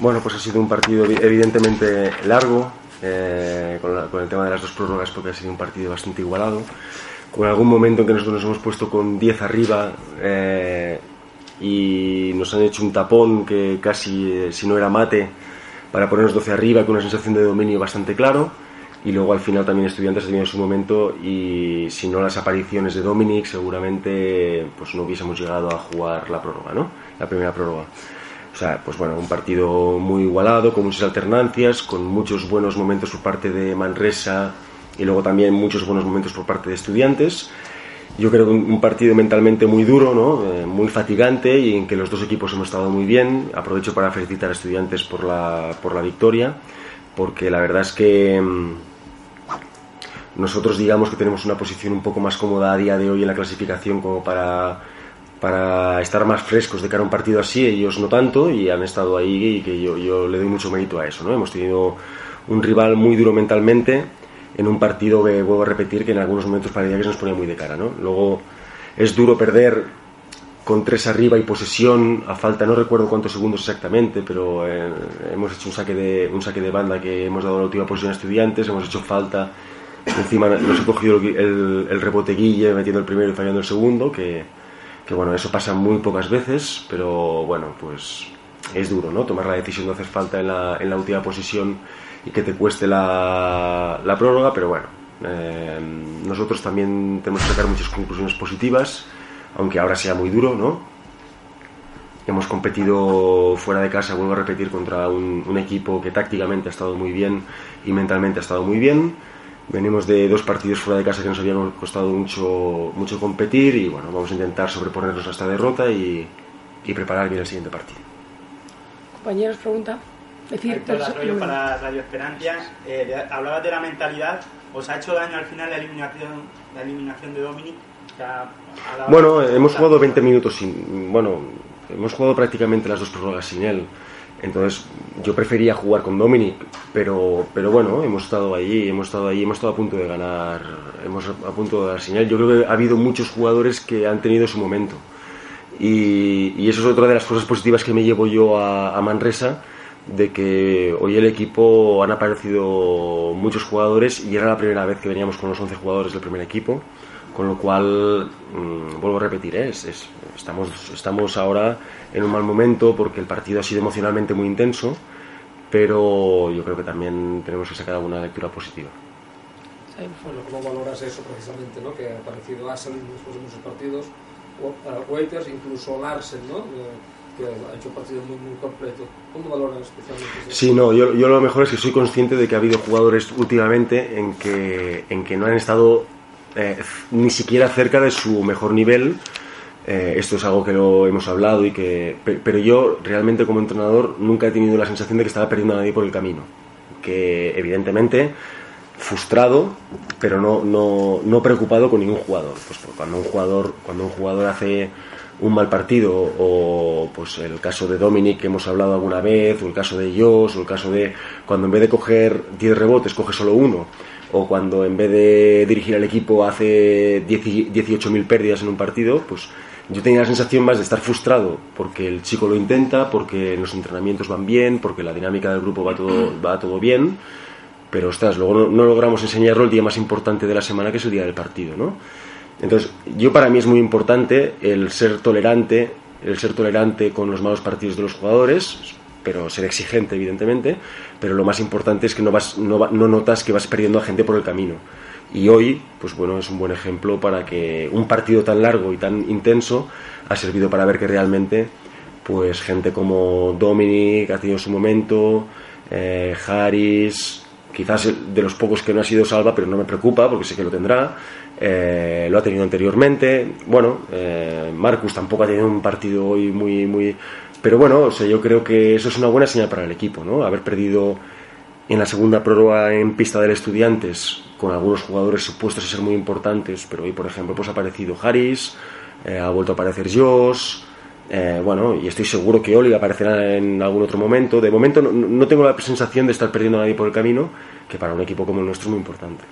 Bueno, pues ha sido un partido evidentemente largo, eh, con, la, con, el tema de las dos prórrogas, porque ha sido un partido bastante igualado. Con algún momento en que nosotros nos hemos puesto con 10 arriba eh, y nos han hecho un tapón que casi, eh, si no era mate, para ponernos 12 arriba, con una sensación de dominio bastante claro. Y luego al final también Estudiantes ha tenido su momento y si no las apariciones de Dominic seguramente pues no hubiésemos llegado a jugar la prórroga, ¿no? La primera prórroga. O sea, pues bueno, un partido muy igualado, con muchas alternancias, con muchos buenos momentos por parte de Manresa y luego también muchos buenos momentos por parte de Estudiantes. Yo creo que un partido mentalmente muy duro, ¿no? Eh, muy fatigante y en que los dos equipos hemos estado muy bien. Aprovecho para felicitar a Estudiantes por la, por la victoria, porque la verdad es que mmm, nosotros digamos que tenemos una posición un poco más cómoda a día de hoy en la clasificación como para para estar más frescos de cara a un partido así, ellos no tanto y han estado ahí y que yo, yo le doy mucho mérito a eso. ¿no? Hemos tenido un rival muy duro mentalmente en un partido que vuelvo a repetir que en algunos momentos parecía que se nos ponía muy de cara. ¿no? Luego es duro perder con tres arriba y posesión a falta, no recuerdo cuántos segundos exactamente, pero eh, hemos hecho un saque, de, un saque de banda que hemos dado la última posición a estudiantes, hemos hecho falta, encima nos he cogido el, el, el rebote Guille metiendo el primero y fallando el segundo, que, que bueno, eso pasa muy pocas veces, pero bueno, pues es duro, ¿no? Tomar la decisión de hacer falta en la, en la última posición y que te cueste la, la prórroga, pero bueno, eh, nosotros también tenemos que sacar muchas conclusiones positivas, aunque ahora sea muy duro, ¿no? Hemos competido fuera de casa, vuelvo a repetir, contra un, un equipo que tácticamente ha estado muy bien y mentalmente ha estado muy bien venimos de dos partidos fuera de casa que nos habían costado mucho, mucho competir y bueno, vamos a intentar sobreponernos a esta derrota y, y preparar bien el siguiente partido. Compañeros, pregunta. Decir, Héctor Arroyo para Radio Esperanza, eh, de, hablabas de la mentalidad, ¿os ha hecho daño al final la eliminación, la eliminación de Dominic? Bueno, hemos jugado 20 minutos sin, bueno, hemos jugado prácticamente las dos prórrogas sin él. Entonces yo prefería jugar con Dominic, pero, pero bueno, hemos estado allí, hemos estado allí, hemos estado a punto de ganar, hemos a punto de dar señal. Yo creo que ha habido muchos jugadores que han tenido su momento. Y, eso es otra de las cosas positivas que me llevo yo a, a Manresa, de que hoy el equipo han aparecido muchos jugadores y era la primera vez que veníamos con los 11 jugadores del primer equipo con lo cual mmm, vuelvo a repetir ¿eh? es, es, estamos, estamos ahora en un mal momento porque el partido ha sido emocionalmente muy intenso pero yo creo que también tenemos que sacar alguna lectura positiva bueno, ¿cómo valoras eso precisamente? ¿no? que ha aparecido Asel después de muchos partidos Waiters, incluso Larsen ¿no? que ha hecho un partido muy, muy completo. ¿Cómo valoras especialmente eso? Sí, no, yo, yo lo mejor es que soy consciente de que ha habido jugadores últimamente en que, en que no han estado eh, ni siquiera cerca de su mejor nivel. Eh, esto es algo que lo hemos hablado y que, pero yo realmente como entrenador nunca he tenido la sensación de que estaba perdiendo a nadie por el camino. Que evidentemente frustrado, pero no, no, no preocupado con ningún jugador. Pues cuando un jugador, cuando un jugador hace un mal partido o pues el caso de Dominic que hemos hablado alguna vez o el caso de Josh o el caso de cuando en vez de coger 10 rebotes coge solo uno o cuando en vez de dirigir al equipo hace 18.000 pérdidas en un partido, pues yo tenía la sensación más de estar frustrado porque el chico lo intenta, porque los entrenamientos van bien, porque la dinámica del grupo va todo, va todo bien, pero ostras, luego no, no logramos enseñarlo el día más importante de la semana que es el día del partido, ¿no? Entonces, yo para mí es muy importante el ser tolerante, el ser tolerante con los malos partidos de los jugadores, pero ser exigente, evidentemente, pero lo más importante es que no, vas, no, no notas que vas perdiendo a gente por el camino. Y hoy, pues bueno, es un buen ejemplo para que un partido tan largo y tan intenso ha servido para ver que realmente, pues gente como Dominic ha tenido su momento, eh, Harris, quizás de los pocos que no ha sido salva, pero no me preocupa porque sé que lo tendrá. Eh, lo ha tenido anteriormente. Bueno, eh, Marcus tampoco ha tenido un partido hoy muy, muy, pero bueno, o sea, yo creo que eso es una buena señal para el equipo, ¿no? Haber perdido en la segunda prórroga en pista del Estudiantes con algunos jugadores supuestos a ser muy importantes, pero hoy, por ejemplo, pues ha aparecido Harris, eh, ha vuelto a aparecer Josh, eh, bueno, y estoy seguro que Oli aparecerá en algún otro momento. De momento no, tengo la sensación de estar perdiendo a nadie por el camino, que para un equipo como el nuestro es muy importante.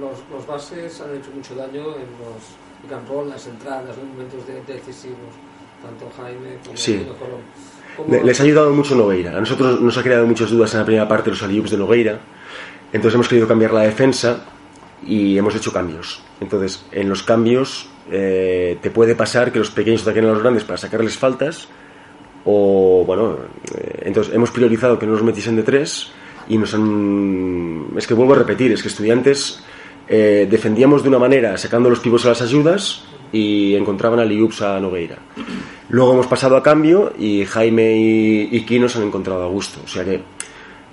Los, los bases han hecho mucho daño en los en las entradas, en momentos decisivos, tanto Jaime como sí. Les ha ayudado mucho Nogueira. A nosotros nos ha creado muchas dudas en la primera parte los aliups de Nogueira. Entonces hemos querido cambiar la defensa y hemos hecho cambios. Entonces, en los cambios eh, te puede pasar que los pequeños ataquen a los grandes para sacarles faltas o, bueno, eh, entonces hemos priorizado que no nos metiesen de tres y nos han... Es que vuelvo a repetir, es que estudiantes eh, defendíamos de una manera sacando los pibos a las ayudas y encontraban a Liups a Nogueira. Luego hemos pasado a cambio y Jaime y, y Kino se han encontrado a gusto. O sea que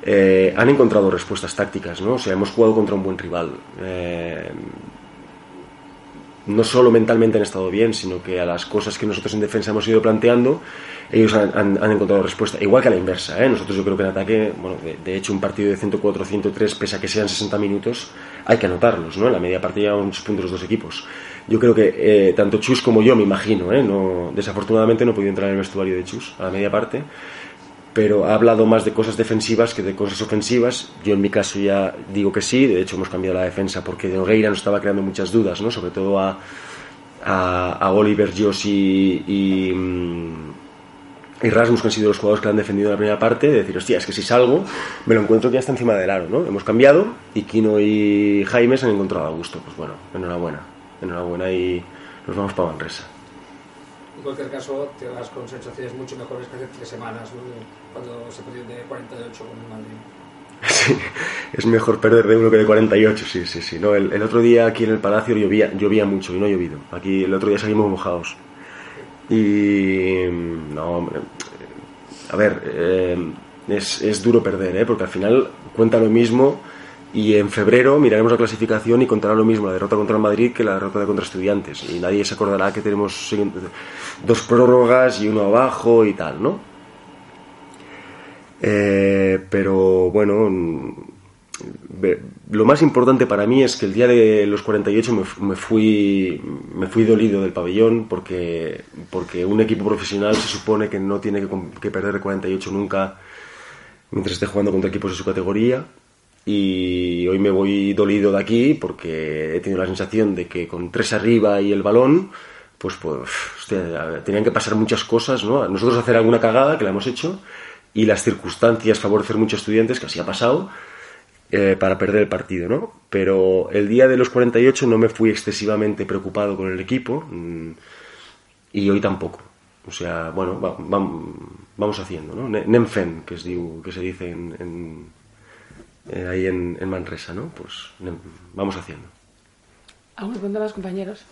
eh, han encontrado respuestas tácticas, ¿no? O sea, hemos jugado contra un buen rival. Eh, no solo mentalmente han estado bien, sino que a las cosas que nosotros en defensa hemos ido planteando, ellos han, encontrado respuesta. Igual que a la inversa, ¿eh? Nosotros yo creo que en ataque, bueno, de, hecho un partido de 104-103, pese a que sean 60 minutos, hay que anotarlos, ¿no? En la media partida muchos puntos los dos equipos. Yo creo que eh, tanto Chus como yo, me imagino, ¿eh? No, desafortunadamente no he podido entrar en el vestuario de Chus a la media parte, pero ha hablado más de cosas defensivas que de cosas ofensivas. Yo en mi caso ya digo que sí, de hecho hemos cambiado la defensa porque de Nogueira nos estaba creando muchas dudas, ¿no? sobre todo a, a, Oliver, Josh y, y, mm, Rasmus, que han sido los jugadores que han defendido en la primera parte, de decir, hostia, es que si salgo me lo encuentro que ya está encima del aro. ¿no? Hemos cambiado y Kino y Jaime se han encontrado a gusto. Pues bueno, enhorabuena, enhorabuena y nos vamos para Manresa cualquier caso te vas con sensaciones mucho mejores que hace tres semanas, cuando se perdió de 48 con el Madrid. Sí, es mejor perder de uno que de 48, sí, sí, sí. No, el, el, otro día aquí en el Palacio llovía, llovía mucho y no ha llovido. Aquí el otro día salimos mojados. Y... No, hombre. A ver, eh, es, es, duro perder, ¿eh? porque al final cuenta lo mismo y en febrero miraremos la clasificación y contará lo mismo la derrota contra el Madrid que la derrota contra Estudiantes. Y nadie se acordará que tenemos dos prórrogas y uno abajo y tal, ¿no? Eh, pero bueno, lo más importante para mí es que el día de los 48 me, fui, me fui dolido del pabellón porque, porque un equipo profesional se supone que no tiene que, que perder el 48 nunca mientras esté jugando contra equipos de su categoría y hoy me voy dolido de aquí porque he tenido la sensación de que con tres arriba y el balón, pues, pues tenían que pasar muchas cosas, ¿no? Nosotros hacer alguna cagada, que la hemos hecho, y las circunstancias favorecer muchos estudiantes, que así ha pasado, eh, para perder el partido, ¿no? Pero el día de los 48 no me fui excesivamente preocupado con el equipo mm, y hoy tampoco. O sea, bueno, vamos haciendo, ¿no? Nemfen, que, es, que se dice en eh, ahí en, Manresa, ¿no? Pues vamos haciendo. ¿Alguna pregunta más, compañeros?